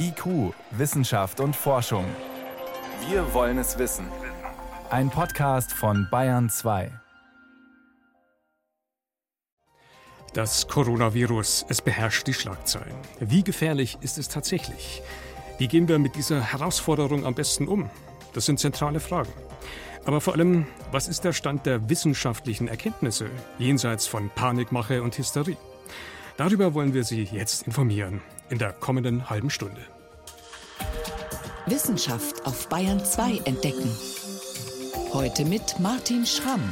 IQ, Wissenschaft und Forschung. Wir wollen es wissen. Ein Podcast von Bayern 2. Das Coronavirus, es beherrscht die Schlagzeilen. Wie gefährlich ist es tatsächlich? Wie gehen wir mit dieser Herausforderung am besten um? Das sind zentrale Fragen. Aber vor allem, was ist der Stand der wissenschaftlichen Erkenntnisse jenseits von Panikmache und Hysterie? Darüber wollen wir Sie jetzt informieren in der kommenden halben Stunde. Wissenschaft auf Bayern 2 entdecken. Heute mit Martin Schramm.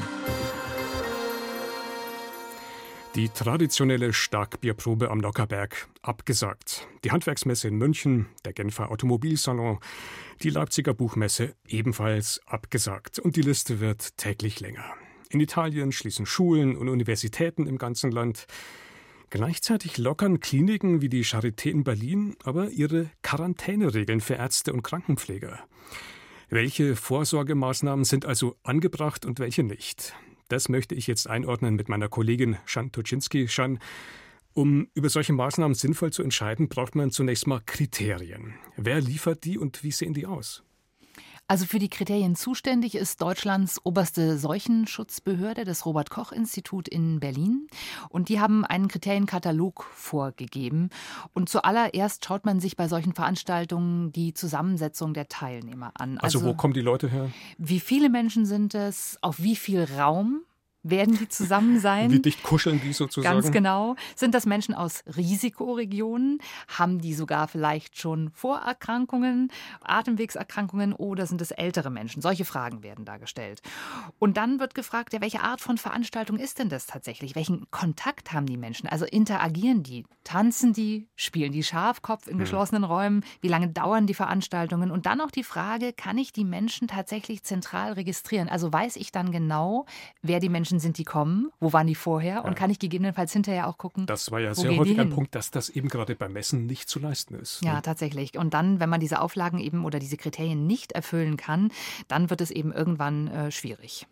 Die traditionelle Starkbierprobe am Lockerberg abgesagt. Die Handwerksmesse in München, der Genfer Automobilsalon, die Leipziger Buchmesse ebenfalls abgesagt. Und die Liste wird täglich länger. In Italien schließen Schulen und Universitäten im ganzen Land. Gleichzeitig lockern Kliniken wie die Charité in Berlin aber ihre Quarantäneregeln für Ärzte und Krankenpfleger. Welche Vorsorgemaßnahmen sind also angebracht und welche nicht? Das möchte ich jetzt einordnen mit meiner Kollegin Shan Toczynski. Shan, um über solche Maßnahmen sinnvoll zu entscheiden, braucht man zunächst mal Kriterien. Wer liefert die und wie sehen die aus? Also für die Kriterien zuständig ist Deutschlands oberste Seuchenschutzbehörde, das Robert Koch Institut in Berlin. Und die haben einen Kriterienkatalog vorgegeben. Und zuallererst schaut man sich bei solchen Veranstaltungen die Zusammensetzung der Teilnehmer an. Also, also wo kommen die Leute her? Wie viele Menschen sind es? Auf wie viel Raum? Werden die zusammen sein. Wie dicht kuscheln die sozusagen? Ganz genau. Sind das Menschen aus Risikoregionen? Haben die sogar vielleicht schon Vorerkrankungen, Atemwegserkrankungen oder sind es ältere Menschen? Solche Fragen werden da gestellt. Und dann wird gefragt, ja, welche Art von Veranstaltung ist denn das tatsächlich? Welchen Kontakt haben die Menschen? Also interagieren die? Tanzen die? Spielen die Schafkopf in hm. geschlossenen. Räumen? Wie lange dauern die Veranstaltungen? Und dann auch die Frage, kann ich die Menschen tatsächlich zentral registrieren? Also weiß ich dann genau, wer die Menschen Menschen sind, die kommen? Wo waren die vorher? Und kann ich gegebenenfalls hinterher auch gucken? Das war ja sehr häufig ein Punkt, dass das eben gerade beim Messen nicht zu leisten ist. Ja, ne? tatsächlich. Und dann, wenn man diese Auflagen eben oder diese Kriterien nicht erfüllen kann, dann wird es eben irgendwann äh, schwierig.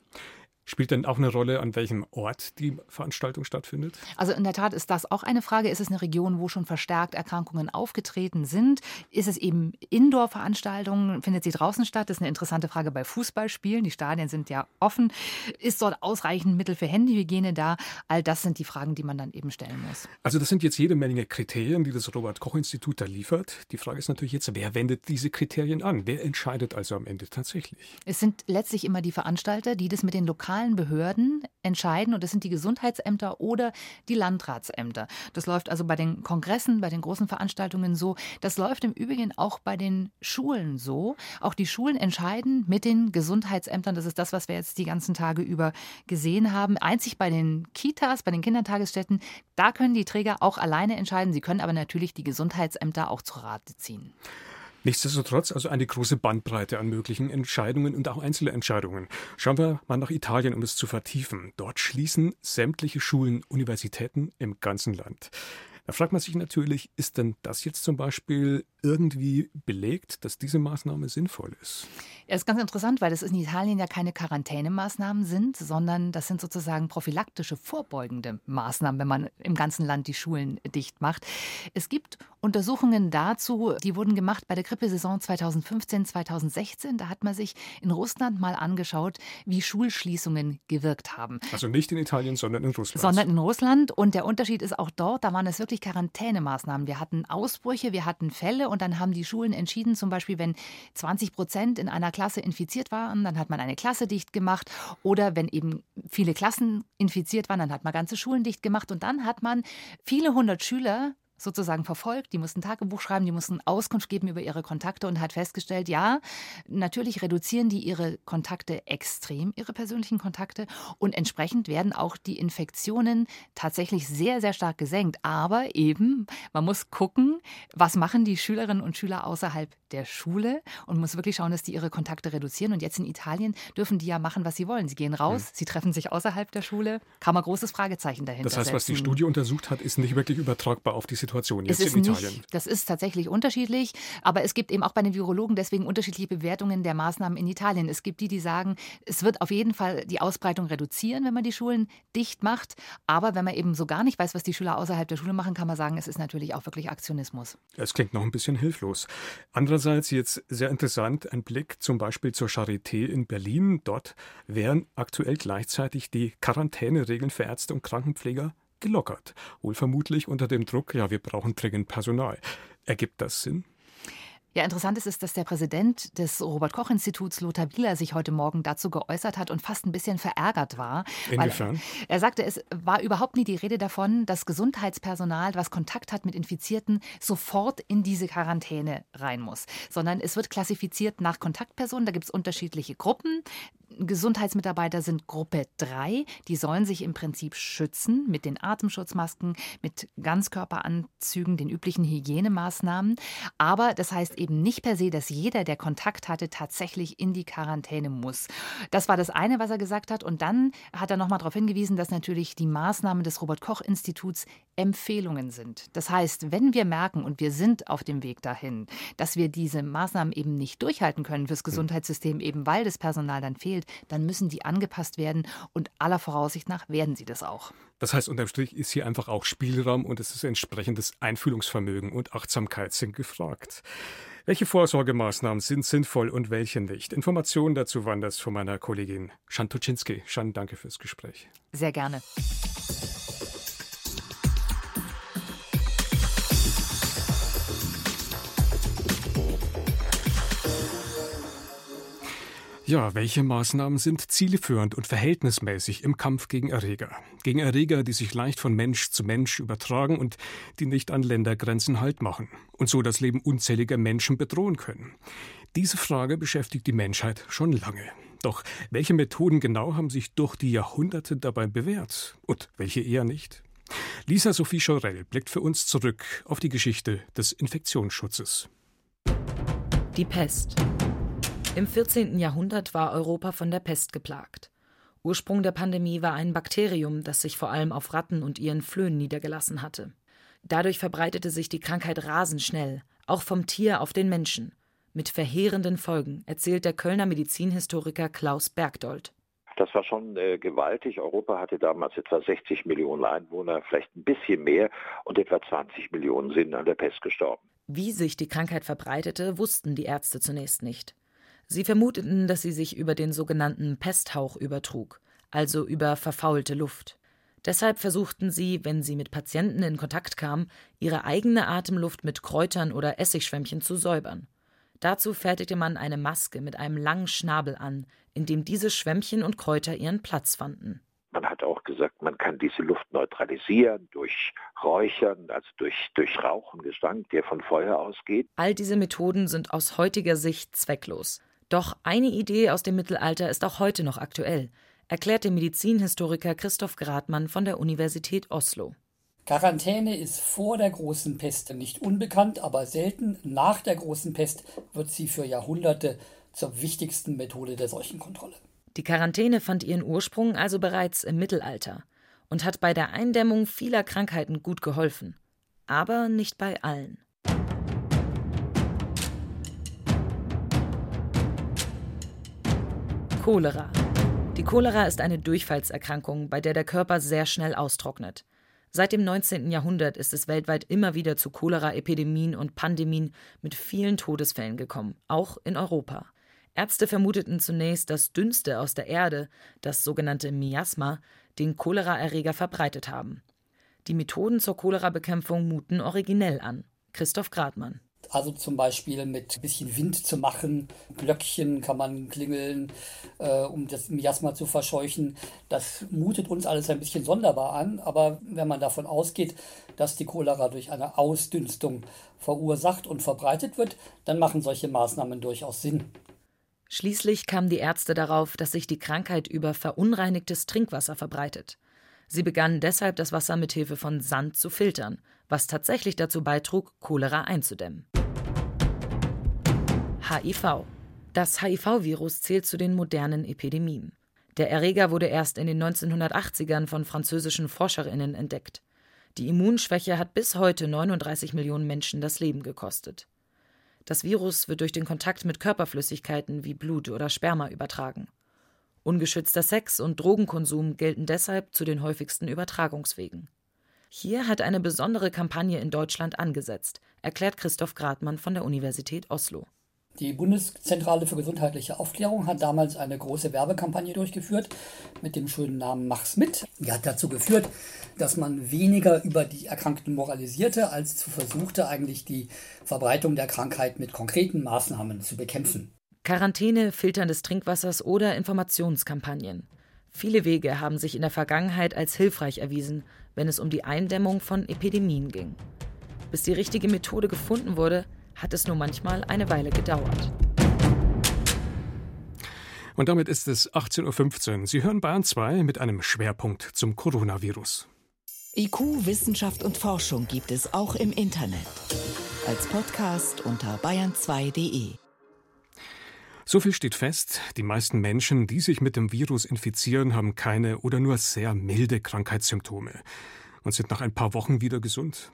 Spielt denn auch eine Rolle, an welchem Ort die Veranstaltung stattfindet? Also in der Tat ist das auch eine Frage. Ist es eine Region, wo schon verstärkt Erkrankungen aufgetreten sind? Ist es eben Indoor-Veranstaltungen? Findet sie draußen statt? Das ist eine interessante Frage bei Fußballspielen. Die Stadien sind ja offen. Ist dort ausreichend Mittel für Handyhygiene da? All das sind die Fragen, die man dann eben stellen muss. Also das sind jetzt jede Menge Kriterien, die das Robert-Koch-Institut da liefert. Die Frage ist natürlich jetzt, wer wendet diese Kriterien an? Wer entscheidet also am Ende tatsächlich? Es sind letztlich immer die Veranstalter, die das mit den lokalen lokalen Behörden entscheiden und das sind die Gesundheitsämter oder die Landratsämter. Das läuft also bei den Kongressen, bei den großen Veranstaltungen so. Das läuft im Übrigen auch bei den Schulen so. Auch die Schulen entscheiden mit den Gesundheitsämtern. Das ist das, was wir jetzt die ganzen Tage über gesehen haben. Einzig bei den Kitas, bei den Kindertagesstätten, da können die Träger auch alleine entscheiden. Sie können aber natürlich die Gesundheitsämter auch zu Rate ziehen. Nichtsdestotrotz also eine große Bandbreite an möglichen Entscheidungen und auch Einzelentscheidungen. Schauen wir mal nach Italien, um es zu vertiefen. Dort schließen sämtliche Schulen, Universitäten im ganzen Land. Da fragt man sich natürlich, ist denn das jetzt zum Beispiel irgendwie belegt, dass diese Maßnahme sinnvoll ist? Ja, ist ganz interessant, weil das in Italien ja keine Quarantänemaßnahmen sind, sondern das sind sozusagen prophylaktische, vorbeugende Maßnahmen, wenn man im ganzen Land die Schulen dicht macht. Es gibt Untersuchungen dazu, die wurden gemacht bei der Grippesaison 2015, 2016. Da hat man sich in Russland mal angeschaut, wie Schulschließungen gewirkt haben. Also nicht in Italien, sondern in Russland. Sondern in Russland. Und der Unterschied ist auch dort, da waren es wirklich Quarantänemaßnahmen. Wir hatten Ausbrüche, wir hatten Fälle und dann haben die Schulen entschieden, zum Beispiel, wenn 20 Prozent in einer Klasse infiziert waren, dann hat man eine Klasse dicht gemacht. Oder wenn eben viele Klassen infiziert waren, dann hat man ganze Schulen dicht gemacht. Und dann hat man viele hundert Schüler sozusagen verfolgt. Die mussten Tagebuch schreiben, die mussten Auskunft geben über ihre Kontakte und hat festgestellt, ja, natürlich reduzieren die ihre Kontakte extrem, ihre persönlichen Kontakte und entsprechend werden auch die Infektionen tatsächlich sehr, sehr stark gesenkt. Aber eben, man muss gucken, was machen die Schülerinnen und Schüler außerhalb der Schule und muss wirklich schauen, dass die ihre Kontakte reduzieren. Und jetzt in Italien dürfen die ja machen, was sie wollen. Sie gehen raus, mhm. sie treffen sich außerhalb der Schule. Kann man großes Fragezeichen dahinter Das heißt, setzen. was die Studie untersucht hat, ist nicht wirklich übertragbar auf die Situation Situation jetzt in Italien? Nicht, das ist tatsächlich unterschiedlich, aber es gibt eben auch bei den Virologen deswegen unterschiedliche Bewertungen der Maßnahmen in Italien. Es gibt die, die sagen, es wird auf jeden Fall die Ausbreitung reduzieren, wenn man die Schulen dicht macht. Aber wenn man eben so gar nicht weiß, was die Schüler außerhalb der Schule machen, kann man sagen, es ist natürlich auch wirklich Aktionismus. Es klingt noch ein bisschen hilflos. Andererseits jetzt sehr interessant ein Blick zum Beispiel zur Charité in Berlin. Dort werden aktuell gleichzeitig die Quarantäneregeln für Ärzte und Krankenpfleger gelockert. Wohl vermutlich unter dem Druck, ja, wir brauchen dringend Personal. Ergibt das Sinn? Ja, interessant ist, dass der Präsident des Robert-Koch-Instituts, Lothar Wieler, sich heute Morgen dazu geäußert hat und fast ein bisschen verärgert war. Inwiefern? Er sagte, es war überhaupt nie die Rede davon, dass Gesundheitspersonal, was Kontakt hat mit Infizierten, sofort in diese Quarantäne rein muss, sondern es wird klassifiziert nach Kontaktpersonen. Da gibt es unterschiedliche Gruppen. Gesundheitsmitarbeiter sind Gruppe 3. Die sollen sich im Prinzip schützen mit den Atemschutzmasken, mit Ganzkörperanzügen, den üblichen Hygienemaßnahmen. Aber das heißt eben nicht per se, dass jeder, der Kontakt hatte, tatsächlich in die Quarantäne muss. Das war das eine, was er gesagt hat. Und dann hat er nochmal darauf hingewiesen, dass natürlich die Maßnahmen des Robert-Koch-Instituts Empfehlungen sind. Das heißt, wenn wir merken, und wir sind auf dem Weg dahin, dass wir diese Maßnahmen eben nicht durchhalten können fürs Gesundheitssystem, eben weil das Personal dann fehlt, dann müssen die angepasst werden und aller Voraussicht nach werden sie das auch. Das heißt, unterm Strich ist hier einfach auch Spielraum und es ist entsprechendes Einfühlungsvermögen und Achtsamkeit sind gefragt. Welche Vorsorgemaßnahmen sind sinnvoll und welche nicht? Informationen dazu waren das von meiner Kollegin Shan Tuczynski. Shan, danke fürs Gespräch. Sehr gerne. Ja, welche Maßnahmen sind zielführend und verhältnismäßig im Kampf gegen Erreger? Gegen Erreger, die sich leicht von Mensch zu Mensch übertragen und die nicht an Ländergrenzen Halt machen und so das Leben unzähliger Menschen bedrohen können. Diese Frage beschäftigt die Menschheit schon lange. Doch welche Methoden genau haben sich durch die Jahrhunderte dabei bewährt und welche eher nicht? Lisa Sophie Schorell blickt für uns zurück auf die Geschichte des Infektionsschutzes. Die Pest. Im 14. Jahrhundert war Europa von der Pest geplagt. Ursprung der Pandemie war ein Bakterium, das sich vor allem auf Ratten und ihren Flöhen niedergelassen hatte. Dadurch verbreitete sich die Krankheit rasend schnell, auch vom Tier auf den Menschen. Mit verheerenden Folgen, erzählt der Kölner Medizinhistoriker Klaus Bergdold. Das war schon äh, gewaltig. Europa hatte damals etwa 60 Millionen Einwohner, vielleicht ein bisschen mehr, und etwa 20 Millionen sind an der Pest gestorben. Wie sich die Krankheit verbreitete, wussten die Ärzte zunächst nicht. Sie vermuteten, dass sie sich über den sogenannten Pesthauch übertrug, also über verfaulte Luft. Deshalb versuchten sie, wenn sie mit Patienten in Kontakt kamen, ihre eigene Atemluft mit Kräutern oder Essigschwämmchen zu säubern. Dazu fertigte man eine Maske mit einem langen Schnabel an, in dem diese Schwämmchen und Kräuter ihren Platz fanden. Man hat auch gesagt, man kann diese Luft neutralisieren durch Räuchern, also durch, durch Rauchen, Gestank, der von Feuer ausgeht. All diese Methoden sind aus heutiger Sicht zwecklos. Doch eine Idee aus dem Mittelalter ist auch heute noch aktuell, erklärt der Medizinhistoriker Christoph Gradmann von der Universität Oslo. Quarantäne ist vor der großen Pest nicht unbekannt, aber selten nach der großen Pest wird sie für Jahrhunderte zur wichtigsten Methode der Seuchenkontrolle. Die Quarantäne fand ihren Ursprung also bereits im Mittelalter und hat bei der Eindämmung vieler Krankheiten gut geholfen. Aber nicht bei allen. Cholera. Die Cholera ist eine Durchfallserkrankung, bei der der Körper sehr schnell austrocknet. Seit dem 19. Jahrhundert ist es weltweit immer wieder zu Cholera-Epidemien und Pandemien mit vielen Todesfällen gekommen, auch in Europa. Ärzte vermuteten zunächst, dass Dünste aus der Erde, das sogenannte Miasma, den Choleraerreger verbreitet haben. Die Methoden zur Cholerabekämpfung muten originell an. Christoph Gradmann. Also zum Beispiel mit ein bisschen Wind zu machen, Glöckchen kann man klingeln, äh, um das Miasma zu verscheuchen. Das mutet uns alles ein bisschen sonderbar an, aber wenn man davon ausgeht, dass die Cholera durch eine Ausdünstung verursacht und verbreitet wird, dann machen solche Maßnahmen durchaus Sinn. Schließlich kamen die Ärzte darauf, dass sich die Krankheit über verunreinigtes Trinkwasser verbreitet. Sie begannen deshalb, das Wasser mit Hilfe von Sand zu filtern, was tatsächlich dazu beitrug, Cholera einzudämmen. HIV. Das HIV-Virus zählt zu den modernen Epidemien. Der Erreger wurde erst in den 1980ern von französischen Forscherinnen entdeckt. Die Immunschwäche hat bis heute 39 Millionen Menschen das Leben gekostet. Das Virus wird durch den Kontakt mit Körperflüssigkeiten wie Blut oder Sperma übertragen. Ungeschützter Sex und Drogenkonsum gelten deshalb zu den häufigsten Übertragungswegen. Hier hat eine besondere Kampagne in Deutschland angesetzt, erklärt Christoph Gradmann von der Universität Oslo. Die Bundeszentrale für gesundheitliche Aufklärung hat damals eine große Werbekampagne durchgeführt mit dem schönen Namen Mach's mit. Die hat dazu geführt, dass man weniger über die Erkrankten moralisierte, als zu versuchte, eigentlich die Verbreitung der Krankheit mit konkreten Maßnahmen zu bekämpfen. Quarantäne, Filtern des Trinkwassers oder Informationskampagnen. Viele Wege haben sich in der Vergangenheit als hilfreich erwiesen, wenn es um die Eindämmung von Epidemien ging. Bis die richtige Methode gefunden wurde, hat es nur manchmal eine Weile gedauert. Und damit ist es 18.15 Uhr. Sie hören Bayern 2 mit einem Schwerpunkt zum Coronavirus. IQ, Wissenschaft und Forschung gibt es auch im Internet. Als Podcast unter bayern2.de. So viel steht fest, die meisten Menschen, die sich mit dem Virus infizieren, haben keine oder nur sehr milde Krankheitssymptome und sind nach ein paar Wochen wieder gesund.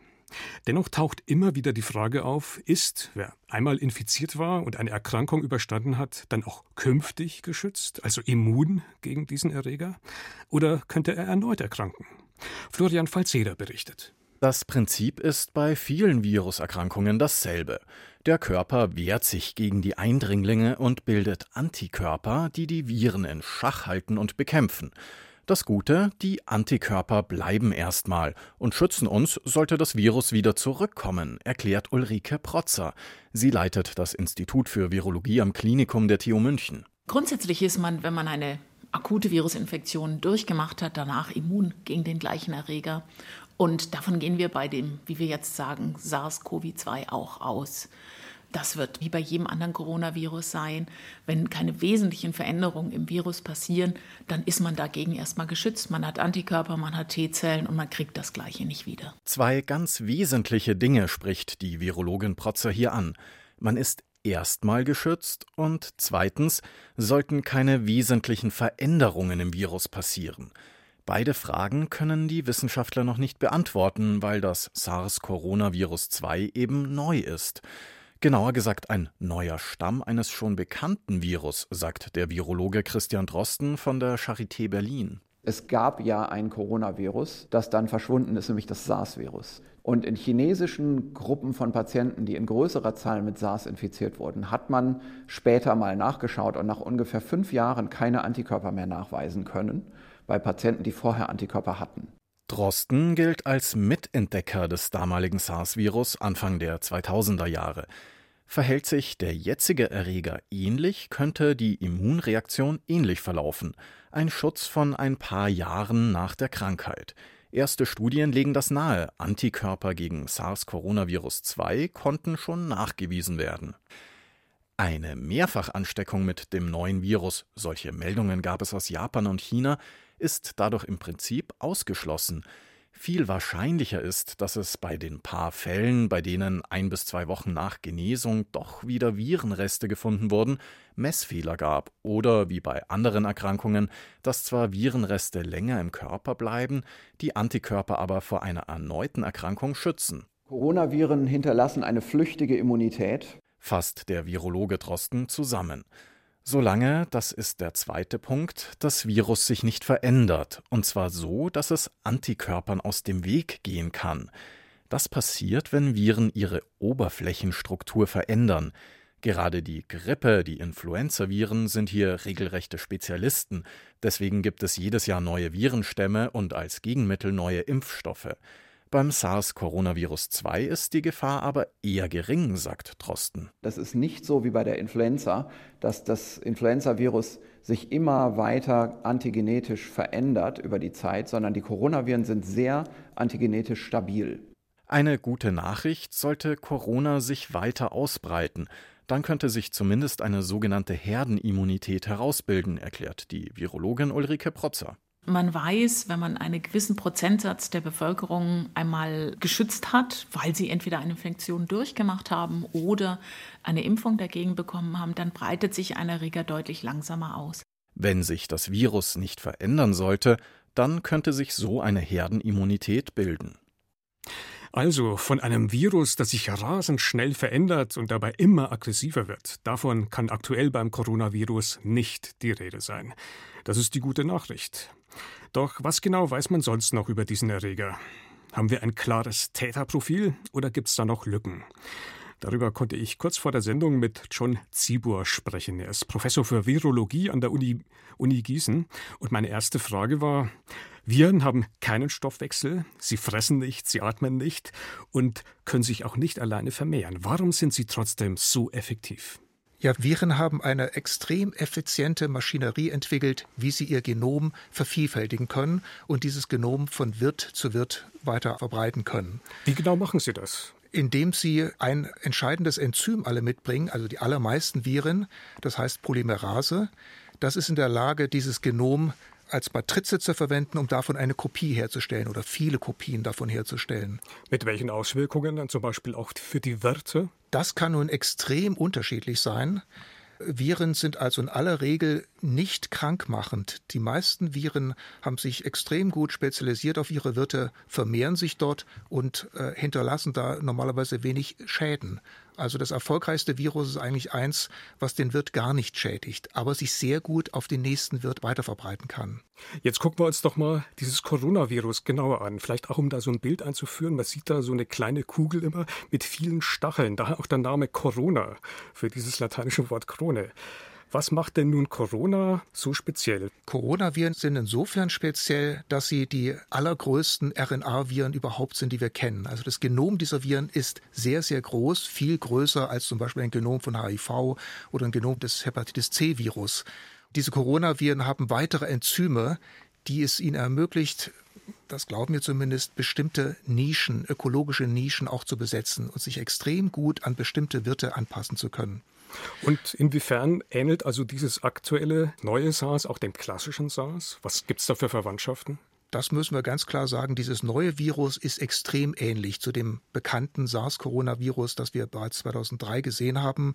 Dennoch taucht immer wieder die Frage auf, ist, wer einmal infiziert war und eine Erkrankung überstanden hat, dann auch künftig geschützt, also immun gegen diesen Erreger? Oder könnte er erneut erkranken? Florian Falzeder berichtet. Das Prinzip ist bei vielen Viruserkrankungen dasselbe. Der Körper wehrt sich gegen die Eindringlinge und bildet Antikörper, die die Viren in Schach halten und bekämpfen. Das Gute, die Antikörper bleiben erstmal und schützen uns, sollte das Virus wieder zurückkommen, erklärt Ulrike Protzer. Sie leitet das Institut für Virologie am Klinikum der TU München. Grundsätzlich ist man, wenn man eine akute Virusinfektion durchgemacht hat, danach immun gegen den gleichen Erreger. Und davon gehen wir bei dem, wie wir jetzt sagen, SARS-CoV-2 auch aus. Das wird wie bei jedem anderen Coronavirus sein. Wenn keine wesentlichen Veränderungen im Virus passieren, dann ist man dagegen erstmal geschützt. Man hat Antikörper, man hat T-Zellen und man kriegt das Gleiche nicht wieder. Zwei ganz wesentliche Dinge spricht die Virologin Protzer hier an. Man ist erstmal geschützt und zweitens sollten keine wesentlichen Veränderungen im Virus passieren. Beide Fragen können die Wissenschaftler noch nicht beantworten, weil das SARS-Coronavirus 2 eben neu ist. Genauer gesagt ein neuer Stamm eines schon bekannten Virus, sagt der Virologe Christian Drosten von der Charité Berlin. Es gab ja ein Coronavirus, das dann verschwunden ist, nämlich das SARS-Virus. Und in chinesischen Gruppen von Patienten, die in größerer Zahl mit SARS infiziert wurden, hat man später mal nachgeschaut und nach ungefähr fünf Jahren keine Antikörper mehr nachweisen können bei Patienten, die vorher Antikörper hatten. Drosten gilt als Mitentdecker des damaligen SARS-Virus Anfang der 2000er Jahre. Verhält sich der jetzige Erreger ähnlich, könnte die Immunreaktion ähnlich verlaufen. Ein Schutz von ein paar Jahren nach der Krankheit. Erste Studien legen das nahe. Antikörper gegen SARS-Coronavirus 2 konnten schon nachgewiesen werden. Eine Mehrfachansteckung mit dem neuen Virus, solche Meldungen gab es aus Japan und China, ist dadurch im Prinzip ausgeschlossen. Viel wahrscheinlicher ist, dass es bei den paar Fällen, bei denen ein bis zwei Wochen nach Genesung doch wieder Virenreste gefunden wurden, Messfehler gab oder wie bei anderen Erkrankungen, dass zwar Virenreste länger im Körper bleiben, die Antikörper aber vor einer erneuten Erkrankung schützen. Coronaviren hinterlassen eine flüchtige Immunität, fasst der Virologe Drosten zusammen. Solange, das ist der zweite Punkt, das Virus sich nicht verändert, und zwar so, dass es Antikörpern aus dem Weg gehen kann. Das passiert, wenn Viren ihre Oberflächenstruktur verändern. Gerade die Grippe, die Influenzaviren sind hier regelrechte Spezialisten. Deswegen gibt es jedes Jahr neue Virenstämme und als Gegenmittel neue Impfstoffe. Beim SARS-Coronavirus 2 ist die Gefahr aber eher gering, sagt Drosten. Das ist nicht so wie bei der Influenza, dass das Influenzavirus sich immer weiter antigenetisch verändert über die Zeit, sondern die Coronaviren sind sehr antigenetisch stabil. Eine gute Nachricht sollte Corona sich weiter ausbreiten. Dann könnte sich zumindest eine sogenannte Herdenimmunität herausbilden, erklärt die Virologin Ulrike Protzer. Man weiß, wenn man einen gewissen Prozentsatz der Bevölkerung einmal geschützt hat, weil sie entweder eine Infektion durchgemacht haben oder eine Impfung dagegen bekommen haben, dann breitet sich ein Erreger deutlich langsamer aus. Wenn sich das Virus nicht verändern sollte, dann könnte sich so eine Herdenimmunität bilden. Also von einem Virus, das sich rasend schnell verändert und dabei immer aggressiver wird, davon kann aktuell beim Coronavirus nicht die Rede sein. Das ist die gute Nachricht. Doch was genau weiß man sonst noch über diesen Erreger? Haben wir ein klares Täterprofil oder gibt es da noch Lücken? Darüber konnte ich kurz vor der Sendung mit John Zibur sprechen. Er ist Professor für Virologie an der Uni, Uni Gießen. Und meine erste Frage war, Viren haben keinen Stoffwechsel, sie fressen nicht, sie atmen nicht und können sich auch nicht alleine vermehren. Warum sind sie trotzdem so effektiv? Ja, Viren haben eine extrem effiziente Maschinerie entwickelt, wie sie ihr Genom vervielfältigen können und dieses Genom von Wirt zu Wirt weiter verbreiten können. Wie genau machen sie das? Indem sie ein entscheidendes Enzym alle mitbringen, also die allermeisten Viren, das heißt Polymerase. Das ist in der Lage, dieses Genom als Matrize zu verwenden, um davon eine Kopie herzustellen oder viele Kopien davon herzustellen. Mit welchen Auswirkungen dann zum Beispiel auch für die Werte? Das kann nun extrem unterschiedlich sein. Viren sind also in aller Regel nicht krankmachend. Die meisten Viren haben sich extrem gut spezialisiert auf ihre Wirte, vermehren sich dort und äh, hinterlassen da normalerweise wenig Schäden. Also das erfolgreichste Virus ist eigentlich eins, was den Wirt gar nicht schädigt, aber sich sehr gut auf den nächsten Wirt weiterverbreiten kann. Jetzt gucken wir uns doch mal dieses Coronavirus genauer an. Vielleicht auch, um da so ein Bild einzuführen. Man sieht da so eine kleine Kugel immer mit vielen Stacheln. Daher auch der Name Corona für dieses lateinische Wort Krone. Was macht denn nun Corona so speziell? Coronaviren sind insofern speziell, dass sie die allergrößten RNA-Viren überhaupt sind, die wir kennen. Also das Genom dieser Viren ist sehr, sehr groß, viel größer als zum Beispiel ein Genom von HIV oder ein Genom des Hepatitis C-Virus. Diese Coronaviren haben weitere Enzyme, die es ihnen ermöglicht, das glauben wir zumindest, bestimmte Nischen, ökologische Nischen auch zu besetzen und sich extrem gut an bestimmte Wirte anpassen zu können. Und inwiefern ähnelt also dieses aktuelle neue SARS auch dem klassischen SARS? Was gibt es da für Verwandtschaften? Das müssen wir ganz klar sagen. Dieses neue Virus ist extrem ähnlich zu dem bekannten SARS-Coronavirus, das wir bereits 2003 gesehen haben.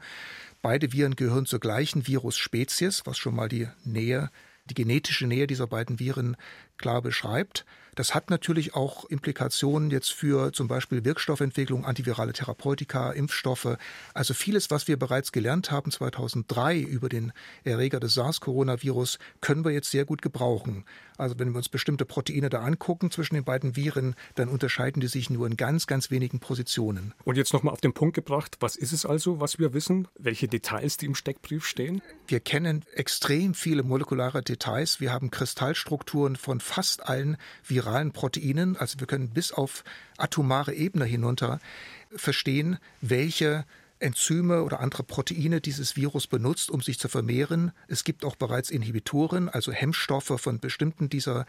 Beide Viren gehören zur gleichen Virusspezies, was schon mal die Nähe, die genetische Nähe dieser beiden Viren klar beschreibt. Das hat natürlich auch Implikationen jetzt für zum Beispiel Wirkstoffentwicklung, antivirale Therapeutika, Impfstoffe. Also vieles, was wir bereits gelernt haben 2003 über den Erreger des SARS-Coronavirus, können wir jetzt sehr gut gebrauchen. Also wenn wir uns bestimmte Proteine da angucken zwischen den beiden Viren, dann unterscheiden die sich nur in ganz, ganz wenigen Positionen. Und jetzt nochmal auf den Punkt gebracht, was ist es also, was wir wissen? Welche Details, die im Steckbrief stehen? Wir kennen extrem viele molekulare Details. Wir haben Kristallstrukturen von fast allen viralen Proteinen. Also wir können bis auf atomare Ebene hinunter verstehen, welche Enzyme oder andere Proteine dieses Virus benutzt, um sich zu vermehren. Es gibt auch bereits Inhibitoren, also Hemmstoffe von bestimmten dieser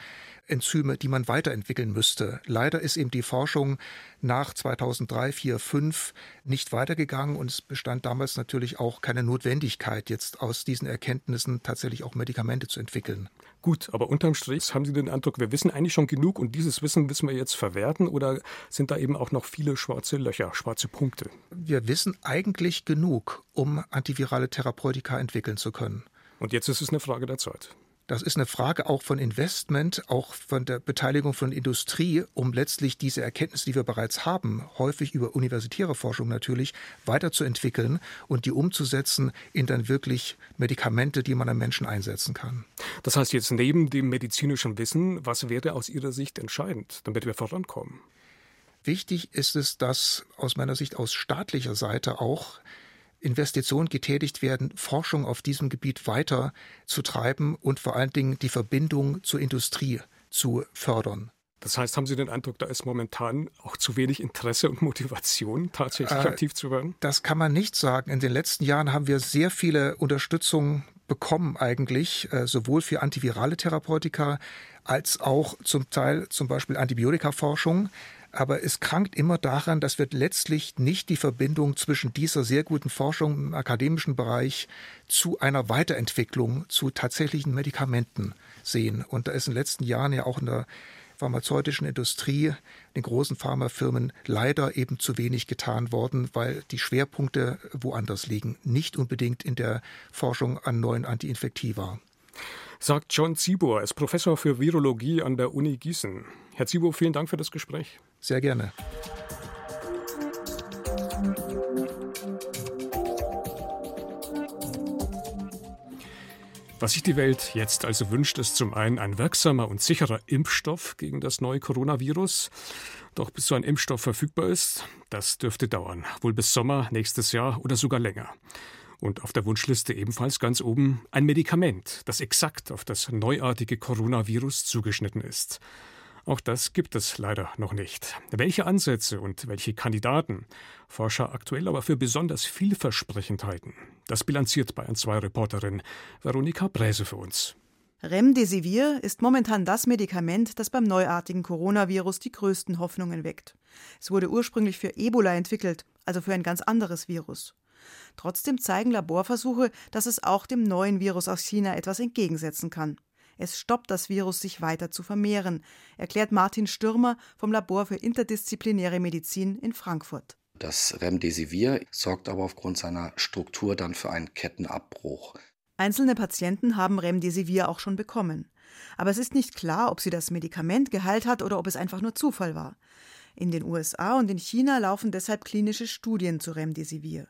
Enzyme, die man weiterentwickeln müsste. Leider ist eben die Forschung nach 2003, 4, 5 nicht weitergegangen und es bestand damals natürlich auch keine Notwendigkeit, jetzt aus diesen Erkenntnissen tatsächlich auch Medikamente zu entwickeln. Gut, aber unterm Strich haben Sie den Eindruck, wir wissen eigentlich schon genug und dieses Wissen müssen wir jetzt verwerten oder sind da eben auch noch viele schwarze Löcher, schwarze Punkte? Wir wissen eigentlich genug, um antivirale Therapeutika entwickeln zu können. Und jetzt ist es eine Frage der Zeit. Das ist eine Frage auch von Investment, auch von der Beteiligung von Industrie, um letztlich diese Erkenntnisse, die wir bereits haben, häufig über universitäre Forschung natürlich, weiterzuentwickeln und die umzusetzen in dann wirklich Medikamente, die man am Menschen einsetzen kann. Das heißt jetzt neben dem medizinischen Wissen, was wäre aus Ihrer Sicht entscheidend, damit wir vorankommen? Wichtig ist es, dass aus meiner Sicht aus staatlicher Seite auch Investitionen getätigt werden, Forschung auf diesem Gebiet weiter zu treiben und vor allen Dingen die Verbindung zur Industrie zu fördern. Das heißt, haben Sie den Eindruck, da ist momentan auch zu wenig Interesse und Motivation, tatsächlich äh, aktiv zu werden? Das kann man nicht sagen. In den letzten Jahren haben wir sehr viele Unterstützung bekommen eigentlich, äh, sowohl für antivirale Therapeutika als auch zum Teil zum Beispiel Antibiotikaforschung aber es krankt immer daran, dass wir letztlich nicht die Verbindung zwischen dieser sehr guten Forschung im akademischen Bereich zu einer Weiterentwicklung, zu tatsächlichen Medikamenten sehen. Und da ist in den letzten Jahren ja auch in der pharmazeutischen Industrie, den großen Pharmafirmen leider eben zu wenig getan worden, weil die Schwerpunkte woanders liegen, nicht unbedingt in der Forschung an neuen Antiinfektiva. Sagt John Zibor, ist Professor für Virologie an der Uni Gießen. Herr Zibor, vielen Dank für das Gespräch. Sehr gerne. Was sich die Welt jetzt also wünscht, ist zum einen ein wirksamer und sicherer Impfstoff gegen das neue Coronavirus. Doch bis so ein Impfstoff verfügbar ist, das dürfte dauern. Wohl bis Sommer nächstes Jahr oder sogar länger. Und auf der Wunschliste ebenfalls ganz oben ein Medikament, das exakt auf das neuartige Coronavirus zugeschnitten ist. Auch das gibt es leider noch nicht. Welche Ansätze und welche Kandidaten Forscher aktuell aber für besonders vielversprechend halten, das bilanziert bei 2 Reporterin Veronika Bräse für uns. Remdesivir ist momentan das Medikament, das beim neuartigen Coronavirus die größten Hoffnungen weckt. Es wurde ursprünglich für Ebola entwickelt, also für ein ganz anderes Virus. Trotzdem zeigen Laborversuche, dass es auch dem neuen Virus aus China etwas entgegensetzen kann. Es stoppt das Virus, sich weiter zu vermehren, erklärt Martin Stürmer vom Labor für interdisziplinäre Medizin in Frankfurt. Das Remdesivir sorgt aber aufgrund seiner Struktur dann für einen Kettenabbruch. Einzelne Patienten haben Remdesivir auch schon bekommen. Aber es ist nicht klar, ob sie das Medikament geheilt hat oder ob es einfach nur Zufall war. In den USA und in China laufen deshalb klinische Studien zu Remdesivir.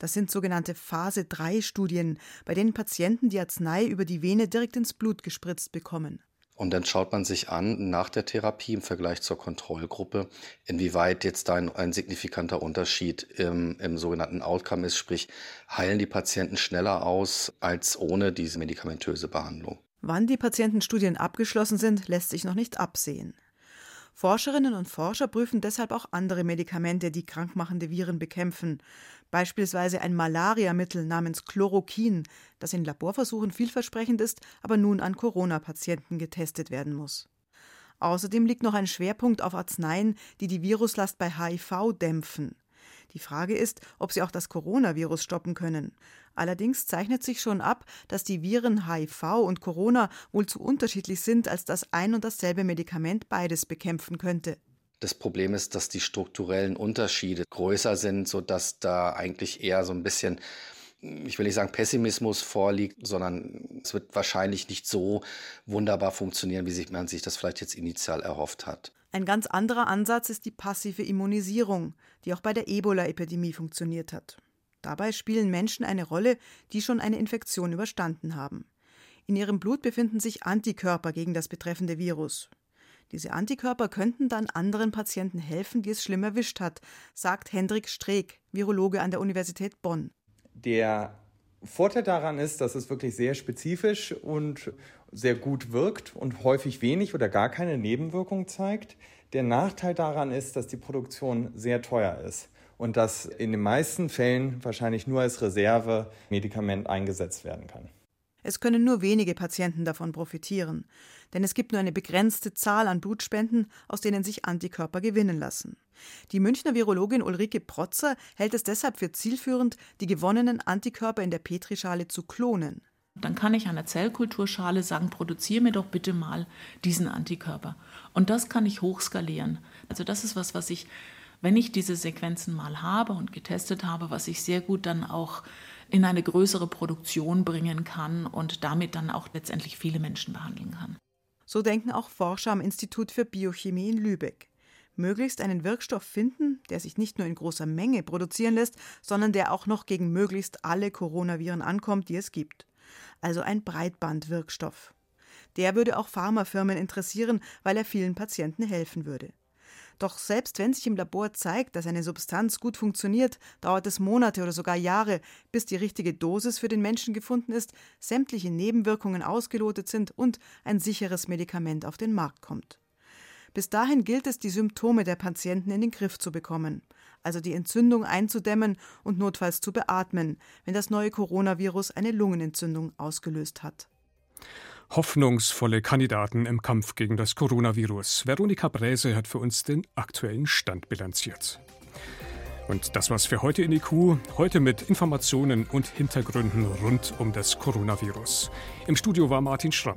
Das sind sogenannte Phase 3 Studien, bei denen Patienten die Arznei über die Vene direkt ins Blut gespritzt bekommen. Und dann schaut man sich an, nach der Therapie im Vergleich zur Kontrollgruppe, inwieweit jetzt da ein, ein signifikanter Unterschied im, im, sogenannten Outcome ist, sprich, heilen die Patienten schneller aus als ohne diese medikamentöse Behandlung. Wann die Patientenstudien abgeschlossen sind, lässt sich noch nicht absehen. Forscherinnen und Forscher prüfen deshalb auch andere Medikamente, die krankmachende Viren bekämpfen. Beispielsweise ein Malariamittel namens Chloroquin, das in Laborversuchen vielversprechend ist, aber nun an Corona-Patienten getestet werden muss. Außerdem liegt noch ein Schwerpunkt auf Arzneien, die die Viruslast bei HIV dämpfen. Die Frage ist, ob sie auch das Coronavirus stoppen können. Allerdings zeichnet sich schon ab, dass die Viren HIV und Corona wohl zu unterschiedlich sind, als dass ein und dasselbe Medikament beides bekämpfen könnte. Das Problem ist, dass die strukturellen Unterschiede größer sind, sodass da eigentlich eher so ein bisschen ich will nicht sagen Pessimismus vorliegt, sondern es wird wahrscheinlich nicht so wunderbar funktionieren, wie man sich das vielleicht jetzt initial erhofft hat. Ein ganz anderer Ansatz ist die passive Immunisierung, die auch bei der Ebola-Epidemie funktioniert hat. Dabei spielen Menschen eine Rolle, die schon eine Infektion überstanden haben. In ihrem Blut befinden sich Antikörper gegen das betreffende Virus. Diese Antikörper könnten dann anderen Patienten helfen, die es schlimm erwischt hat, sagt Hendrik Streeck, Virologe an der Universität Bonn. Der Vorteil daran ist, dass es wirklich sehr spezifisch und sehr gut wirkt und häufig wenig oder gar keine Nebenwirkung zeigt. Der Nachteil daran ist, dass die Produktion sehr teuer ist und dass in den meisten Fällen wahrscheinlich nur als Reservemedikament eingesetzt werden kann. Es können nur wenige Patienten davon profitieren, denn es gibt nur eine begrenzte Zahl an Blutspenden, aus denen sich Antikörper gewinnen lassen. Die Münchner Virologin Ulrike Protzer hält es deshalb für zielführend, die gewonnenen Antikörper in der Petrischale zu klonen. Dann kann ich der Zellkulturschale sagen, produziere mir doch bitte mal diesen Antikörper. Und das kann ich hochskalieren. Also das ist was, was ich, wenn ich diese Sequenzen mal habe und getestet habe, was ich sehr gut dann auch in eine größere Produktion bringen kann und damit dann auch letztendlich viele Menschen behandeln kann. So denken auch Forscher am Institut für Biochemie in Lübeck. Möglichst einen Wirkstoff finden, der sich nicht nur in großer Menge produzieren lässt, sondern der auch noch gegen möglichst alle Coronaviren ankommt, die es gibt. Also ein Breitbandwirkstoff. Der würde auch Pharmafirmen interessieren, weil er vielen Patienten helfen würde. Doch selbst wenn sich im Labor zeigt, dass eine Substanz gut funktioniert, dauert es Monate oder sogar Jahre, bis die richtige Dosis für den Menschen gefunden ist, sämtliche Nebenwirkungen ausgelotet sind und ein sicheres Medikament auf den Markt kommt. Bis dahin gilt es, die Symptome der Patienten in den Griff zu bekommen, also die Entzündung einzudämmen und notfalls zu beatmen, wenn das neue Coronavirus eine Lungenentzündung ausgelöst hat hoffnungsvolle Kandidaten im Kampf gegen das Coronavirus. Veronika Bräse hat für uns den aktuellen Stand bilanziert. Und das war's für heute in IQ. Heute mit Informationen und Hintergründen rund um das Coronavirus. Im Studio war Martin Schramm.